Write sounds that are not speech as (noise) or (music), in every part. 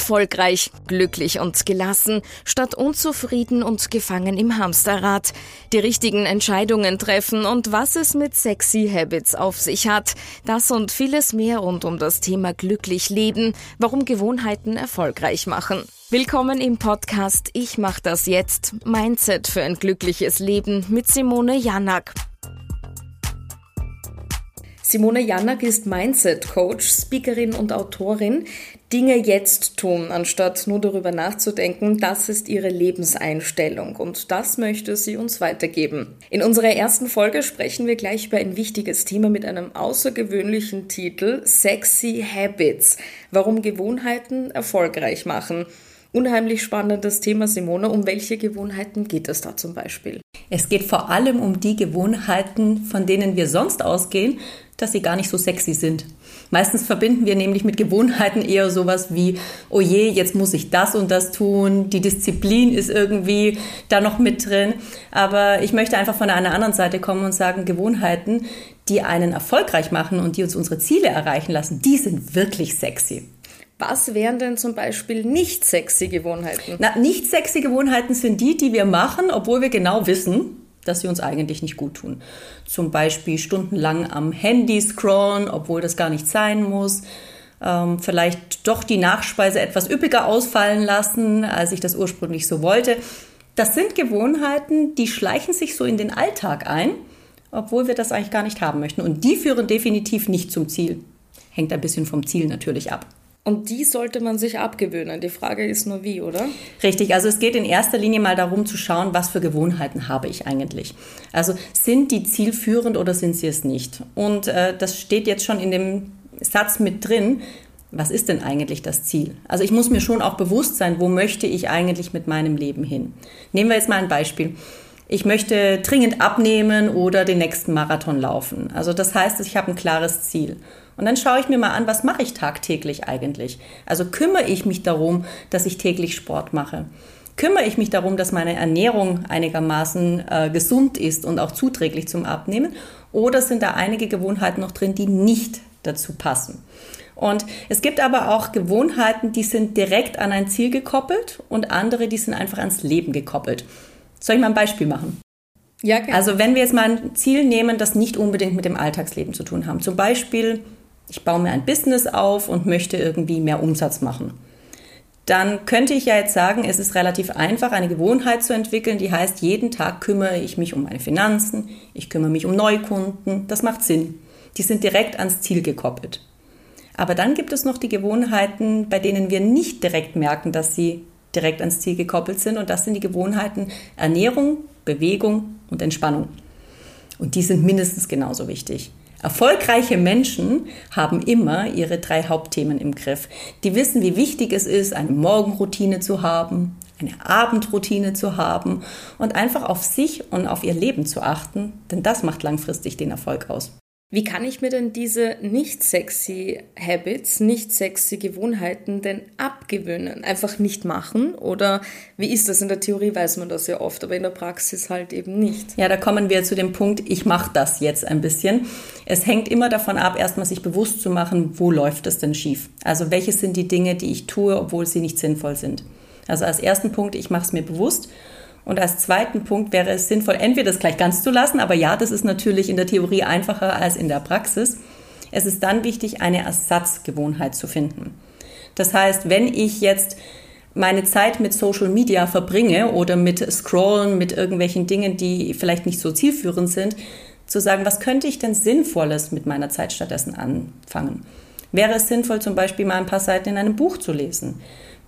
Erfolgreich, glücklich und gelassen, statt unzufrieden und gefangen im Hamsterrad. Die richtigen Entscheidungen treffen und was es mit sexy Habits auf sich hat. Das und vieles mehr rund um das Thema glücklich leben, warum Gewohnheiten erfolgreich machen. Willkommen im Podcast Ich mach das jetzt. Mindset für ein glückliches Leben mit Simone Janak. Simone Janak ist Mindset-Coach, Speakerin und Autorin. Dinge jetzt tun, anstatt nur darüber nachzudenken, das ist ihre Lebenseinstellung und das möchte sie uns weitergeben. In unserer ersten Folge sprechen wir gleich über ein wichtiges Thema mit einem außergewöhnlichen Titel Sexy Habits, warum Gewohnheiten erfolgreich machen. Unheimlich spannendes Thema, Simone. Um welche Gewohnheiten geht es da zum Beispiel? Es geht vor allem um die Gewohnheiten, von denen wir sonst ausgehen, dass sie gar nicht so sexy sind. Meistens verbinden wir nämlich mit Gewohnheiten eher sowas wie, oh je, jetzt muss ich das und das tun, die Disziplin ist irgendwie da noch mit drin. Aber ich möchte einfach von einer anderen Seite kommen und sagen, Gewohnheiten, die einen erfolgreich machen und die uns unsere Ziele erreichen lassen, die sind wirklich sexy. Was wären denn zum Beispiel nicht sexy Gewohnheiten? Na, nicht sexy Gewohnheiten sind die, die wir machen, obwohl wir genau wissen, dass sie uns eigentlich nicht gut tun. Zum Beispiel stundenlang am Handy scrollen, obwohl das gar nicht sein muss. Ähm, vielleicht doch die Nachspeise etwas üppiger ausfallen lassen, als ich das ursprünglich so wollte. Das sind Gewohnheiten, die schleichen sich so in den Alltag ein, obwohl wir das eigentlich gar nicht haben möchten. Und die führen definitiv nicht zum Ziel. Hängt ein bisschen vom Ziel natürlich ab. Und die sollte man sich abgewöhnen. Die Frage ist nur wie, oder? Richtig, also es geht in erster Linie mal darum zu schauen, was für Gewohnheiten habe ich eigentlich. Also sind die zielführend oder sind sie es nicht? Und äh, das steht jetzt schon in dem Satz mit drin. Was ist denn eigentlich das Ziel? Also ich muss mir schon auch bewusst sein, wo möchte ich eigentlich mit meinem Leben hin? Nehmen wir jetzt mal ein Beispiel ich möchte dringend abnehmen oder den nächsten Marathon laufen. Also das heißt, ich habe ein klares Ziel. Und dann schaue ich mir mal an, was mache ich tagtäglich eigentlich? Also kümmere ich mich darum, dass ich täglich Sport mache? Kümmere ich mich darum, dass meine Ernährung einigermaßen äh, gesund ist und auch zuträglich zum Abnehmen? Oder sind da einige Gewohnheiten noch drin, die nicht dazu passen? Und es gibt aber auch Gewohnheiten, die sind direkt an ein Ziel gekoppelt und andere, die sind einfach ans Leben gekoppelt. Soll ich mal ein Beispiel machen? Ja, gerne. Also wenn wir jetzt mal ein Ziel nehmen, das nicht unbedingt mit dem Alltagsleben zu tun haben. Zum Beispiel ich baue mir ein Business auf und möchte irgendwie mehr Umsatz machen. Dann könnte ich ja jetzt sagen, es ist relativ einfach, eine Gewohnheit zu entwickeln, die heißt, jeden Tag kümmere ich mich um meine Finanzen, ich kümmere mich um Neukunden. Das macht Sinn. Die sind direkt ans Ziel gekoppelt. Aber dann gibt es noch die Gewohnheiten, bei denen wir nicht direkt merken, dass sie direkt ans Ziel gekoppelt sind. Und das sind die Gewohnheiten Ernährung, Bewegung und Entspannung. Und die sind mindestens genauso wichtig. Erfolgreiche Menschen haben immer ihre drei Hauptthemen im Griff. Die wissen, wie wichtig es ist, eine Morgenroutine zu haben, eine Abendroutine zu haben und einfach auf sich und auf ihr Leben zu achten, denn das macht langfristig den Erfolg aus. Wie kann ich mir denn diese nicht sexy Habits, nicht sexy Gewohnheiten denn abgewöhnen? Einfach nicht machen? Oder wie ist das? In der Theorie weiß man das ja oft, aber in der Praxis halt eben nicht. Ja, da kommen wir zu dem Punkt, ich mache das jetzt ein bisschen. Es hängt immer davon ab, erstmal sich bewusst zu machen, wo läuft es denn schief? Also welche sind die Dinge, die ich tue, obwohl sie nicht sinnvoll sind? Also als ersten Punkt, ich mache es mir bewusst und als zweiten Punkt wäre es sinnvoll, entweder das gleich ganz zu lassen, aber ja, das ist natürlich in der Theorie einfacher als in der Praxis. Es ist dann wichtig, eine Ersatzgewohnheit zu finden. Das heißt, wenn ich jetzt meine Zeit mit Social Media verbringe oder mit Scrollen, mit irgendwelchen Dingen, die vielleicht nicht so zielführend sind, zu sagen, was könnte ich denn Sinnvolles mit meiner Zeit stattdessen anfangen? Wäre es sinnvoll, zum Beispiel mal ein paar Seiten in einem Buch zu lesen?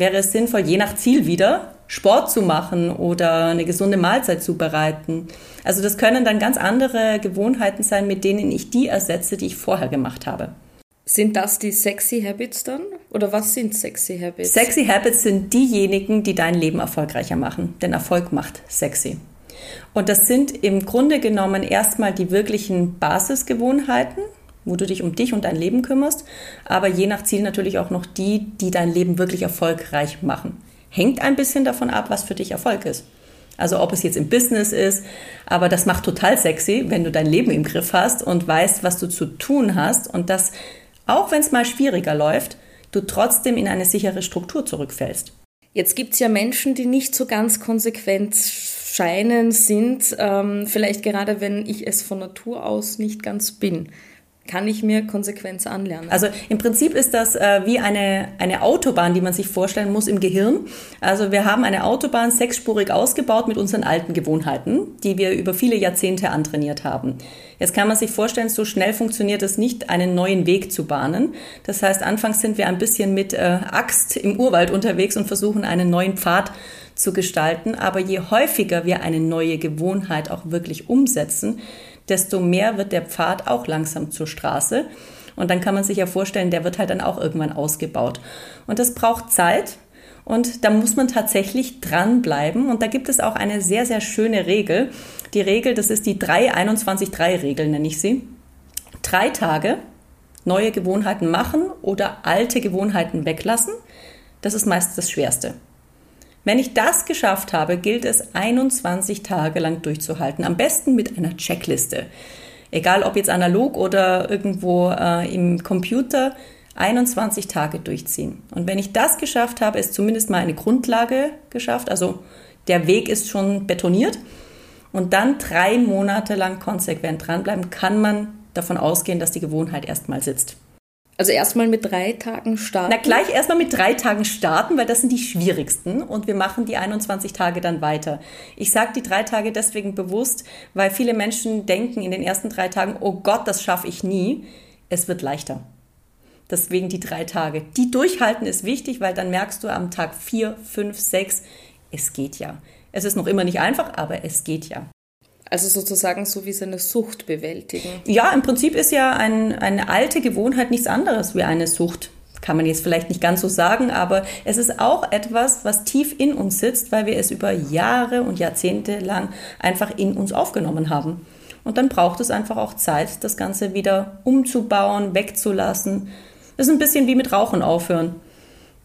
Wäre es sinnvoll, je nach Ziel wieder Sport zu machen oder eine gesunde Mahlzeit zu bereiten. Also das können dann ganz andere Gewohnheiten sein, mit denen ich die ersetze, die ich vorher gemacht habe. Sind das die sexy Habits dann? Oder was sind sexy Habits? Sexy Habits sind diejenigen, die dein Leben erfolgreicher machen. Denn Erfolg macht sexy. Und das sind im Grunde genommen erstmal die wirklichen Basisgewohnheiten, wo du dich um dich und dein Leben kümmerst, aber je nach Ziel natürlich auch noch die, die dein Leben wirklich erfolgreich machen. Hängt ein bisschen davon ab, was für dich Erfolg ist. Also ob es jetzt im Business ist, aber das macht total sexy, wenn du dein Leben im Griff hast und weißt, was du zu tun hast und das, auch wenn es mal schwieriger läuft, du trotzdem in eine sichere Struktur zurückfällst. Jetzt gibt es ja Menschen, die nicht so ganz konsequent scheinen, sind, ähm, vielleicht gerade wenn ich es von Natur aus nicht ganz bin kann ich mir Konsequenz anlernen. Also im Prinzip ist das äh, wie eine, eine Autobahn, die man sich vorstellen muss im Gehirn. Also wir haben eine Autobahn sechsspurig ausgebaut mit unseren alten Gewohnheiten, die wir über viele Jahrzehnte antrainiert haben. Jetzt kann man sich vorstellen, so schnell funktioniert es nicht, einen neuen Weg zu bahnen. Das heißt, anfangs sind wir ein bisschen mit äh, Axt im Urwald unterwegs und versuchen einen neuen Pfad zu gestalten. Aber je häufiger wir eine neue Gewohnheit auch wirklich umsetzen, desto mehr wird der Pfad auch langsam zur Straße. Und dann kann man sich ja vorstellen, der wird halt dann auch irgendwann ausgebaut. Und das braucht Zeit. Und da muss man tatsächlich dranbleiben. Und da gibt es auch eine sehr, sehr schöne Regel. Die Regel, das ist die 3-21-3-Regel, nenne ich sie. Drei Tage neue Gewohnheiten machen oder alte Gewohnheiten weglassen. Das ist meist das Schwerste. Wenn ich das geschafft habe, gilt es 21 Tage lang durchzuhalten. Am besten mit einer Checkliste. Egal ob jetzt analog oder irgendwo äh, im Computer, 21 Tage durchziehen. Und wenn ich das geschafft habe, ist zumindest mal eine Grundlage geschafft. Also der Weg ist schon betoniert. Und dann drei Monate lang konsequent dranbleiben, kann man davon ausgehen, dass die Gewohnheit erstmal sitzt. Also erstmal mit drei Tagen starten? Na, gleich erstmal mit drei Tagen starten, weil das sind die schwierigsten und wir machen die 21 Tage dann weiter. Ich sage die drei Tage deswegen bewusst, weil viele Menschen denken in den ersten drei Tagen, oh Gott, das schaffe ich nie. Es wird leichter. Deswegen die drei Tage. Die durchhalten ist wichtig, weil dann merkst du am Tag vier, fünf, sechs, es geht ja. Es ist noch immer nicht einfach, aber es geht ja. Also sozusagen so wie seine Sucht bewältigen. Ja, im Prinzip ist ja ein, eine alte Gewohnheit nichts anderes wie eine Sucht. Kann man jetzt vielleicht nicht ganz so sagen, aber es ist auch etwas, was tief in uns sitzt, weil wir es über Jahre und Jahrzehnte lang einfach in uns aufgenommen haben. Und dann braucht es einfach auch Zeit, das Ganze wieder umzubauen, wegzulassen. Das ist ein bisschen wie mit Rauchen aufhören.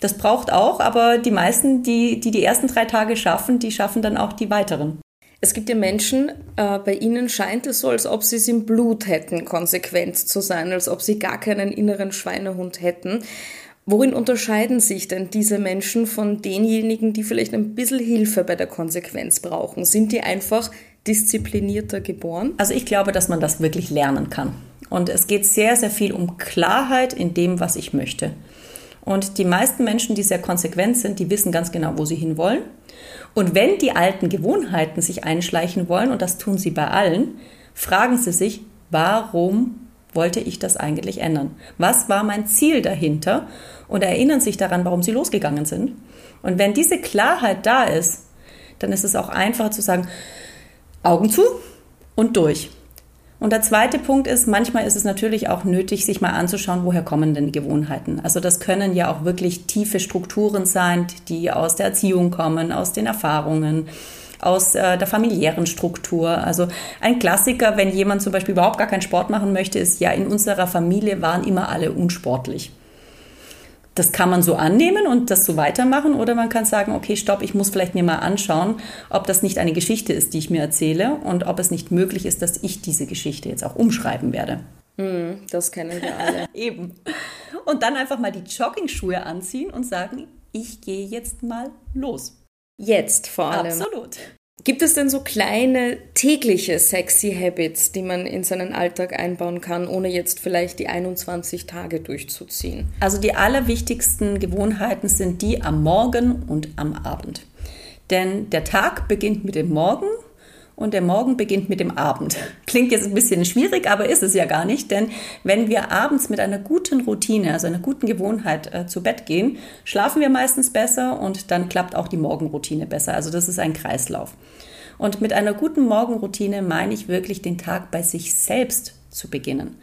Das braucht auch, aber die meisten, die, die die ersten drei Tage schaffen, die schaffen dann auch die weiteren. Es gibt ja Menschen, äh, bei ihnen scheint es so, als ob sie es im Blut hätten, konsequent zu sein, als ob sie gar keinen inneren Schweinehund hätten. Worin unterscheiden sich denn diese Menschen von denjenigen, die vielleicht ein bisschen Hilfe bei der Konsequenz brauchen? Sind die einfach disziplinierter geboren? Also ich glaube, dass man das wirklich lernen kann. Und es geht sehr, sehr viel um Klarheit in dem, was ich möchte. Und die meisten Menschen, die sehr konsequent sind, die wissen ganz genau, wo sie hinwollen. Und wenn die alten Gewohnheiten sich einschleichen wollen, und das tun sie bei allen, fragen sie sich, warum wollte ich das eigentlich ändern? Was war mein Ziel dahinter? Und erinnern sich daran, warum sie losgegangen sind. Und wenn diese Klarheit da ist, dann ist es auch einfacher zu sagen, Augen zu und durch. Und der zweite Punkt ist, manchmal ist es natürlich auch nötig, sich mal anzuschauen, woher kommen denn die Gewohnheiten. Also das können ja auch wirklich tiefe Strukturen sein, die aus der Erziehung kommen, aus den Erfahrungen, aus äh, der familiären Struktur. Also ein Klassiker, wenn jemand zum Beispiel überhaupt gar keinen Sport machen möchte, ist ja, in unserer Familie waren immer alle unsportlich das kann man so annehmen und das so weitermachen oder man kann sagen, okay, stopp, ich muss vielleicht mir mal anschauen, ob das nicht eine Geschichte ist, die ich mir erzähle und ob es nicht möglich ist, dass ich diese Geschichte jetzt auch umschreiben werde. Hm, das kennen wir alle. (laughs) Eben. Und dann einfach mal die Jogging-Schuhe anziehen und sagen, ich gehe jetzt mal los. Jetzt vor allem. Absolut. Gibt es denn so kleine tägliche sexy Habits, die man in seinen Alltag einbauen kann, ohne jetzt vielleicht die 21 Tage durchzuziehen? Also die allerwichtigsten Gewohnheiten sind die am Morgen und am Abend. Denn der Tag beginnt mit dem Morgen und der Morgen beginnt mit dem Abend. (laughs) Klingt jetzt ein bisschen schwierig, aber ist es ja gar nicht, denn wenn wir abends mit einer guten Routine, also einer guten Gewohnheit äh, zu Bett gehen, schlafen wir meistens besser und dann klappt auch die Morgenroutine besser. Also das ist ein Kreislauf. Und mit einer guten Morgenroutine meine ich wirklich den Tag bei sich selbst zu beginnen.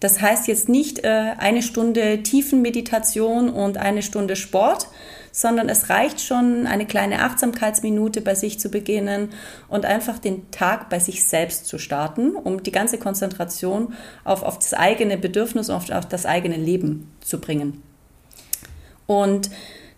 Das heißt jetzt nicht äh, eine Stunde Tiefenmeditation und eine Stunde Sport, sondern es reicht schon, eine kleine Achtsamkeitsminute bei sich zu beginnen und einfach den Tag bei sich selbst zu starten, um die ganze Konzentration auf, auf das eigene Bedürfnis und auf, auf das eigene Leben zu bringen. Und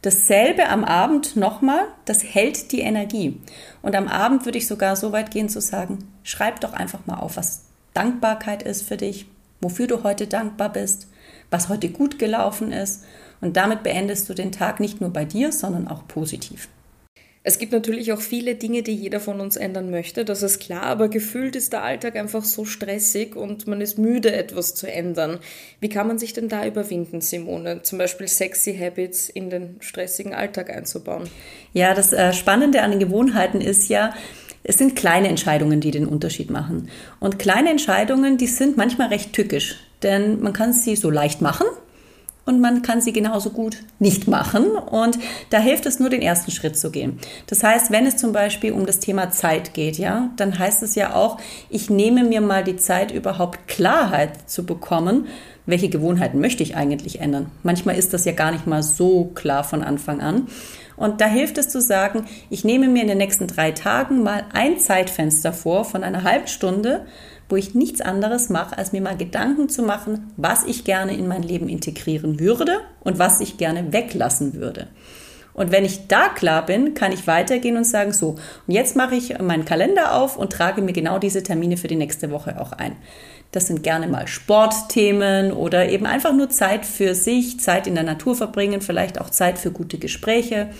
Dasselbe am Abend nochmal, das hält die Energie. Und am Abend würde ich sogar so weit gehen zu sagen, schreib doch einfach mal auf, was Dankbarkeit ist für dich, wofür du heute dankbar bist, was heute gut gelaufen ist. Und damit beendest du den Tag nicht nur bei dir, sondern auch positiv. Es gibt natürlich auch viele Dinge, die jeder von uns ändern möchte, das ist klar, aber gefühlt ist der Alltag einfach so stressig und man ist müde, etwas zu ändern. Wie kann man sich denn da überwinden, Simone? Zum Beispiel sexy Habits in den stressigen Alltag einzubauen? Ja, das äh, Spannende an den Gewohnheiten ist ja, es sind kleine Entscheidungen, die den Unterschied machen. Und kleine Entscheidungen, die sind manchmal recht tückisch, denn man kann sie so leicht machen und man kann sie genauso gut nicht machen. Und da hilft es nur, den ersten Schritt zu gehen. Das heißt, wenn es zum Beispiel um das Thema Zeit geht, ja, dann heißt es ja auch, ich nehme mir mal die Zeit, überhaupt Klarheit zu bekommen, welche Gewohnheiten möchte ich eigentlich ändern. Manchmal ist das ja gar nicht mal so klar von Anfang an. Und da hilft es zu sagen, ich nehme mir in den nächsten drei Tagen mal ein Zeitfenster vor von einer halben Stunde, wo ich nichts anderes mache, als mir mal Gedanken zu machen, was ich gerne in mein Leben integrieren würde und was ich gerne weglassen würde. Und wenn ich da klar bin, kann ich weitergehen und sagen, so, und jetzt mache ich meinen Kalender auf und trage mir genau diese Termine für die nächste Woche auch ein. Das sind gerne mal Sportthemen oder eben einfach nur Zeit für sich, Zeit in der Natur verbringen, vielleicht auch Zeit für gute Gespräche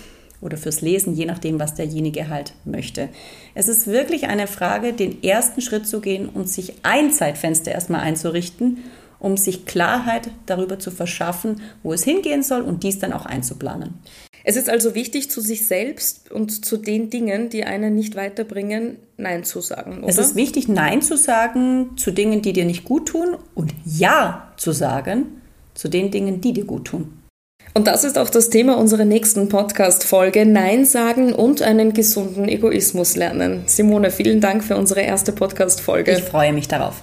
oder fürs Lesen, je nachdem, was derjenige halt möchte. Es ist wirklich eine Frage, den ersten Schritt zu gehen und sich ein Zeitfenster erstmal einzurichten, um sich Klarheit darüber zu verschaffen, wo es hingehen soll und dies dann auch einzuplanen. Es ist also wichtig, zu sich selbst und zu den Dingen, die einen nicht weiterbringen, Nein zu sagen. Oder? Es ist wichtig, Nein zu sagen zu Dingen, die dir nicht gut tun und Ja zu sagen zu den Dingen, die dir gut tun. Und das ist auch das Thema unserer nächsten Podcast-Folge: Nein sagen und einen gesunden Egoismus lernen. Simone, vielen Dank für unsere erste Podcast-Folge. Ich freue mich darauf.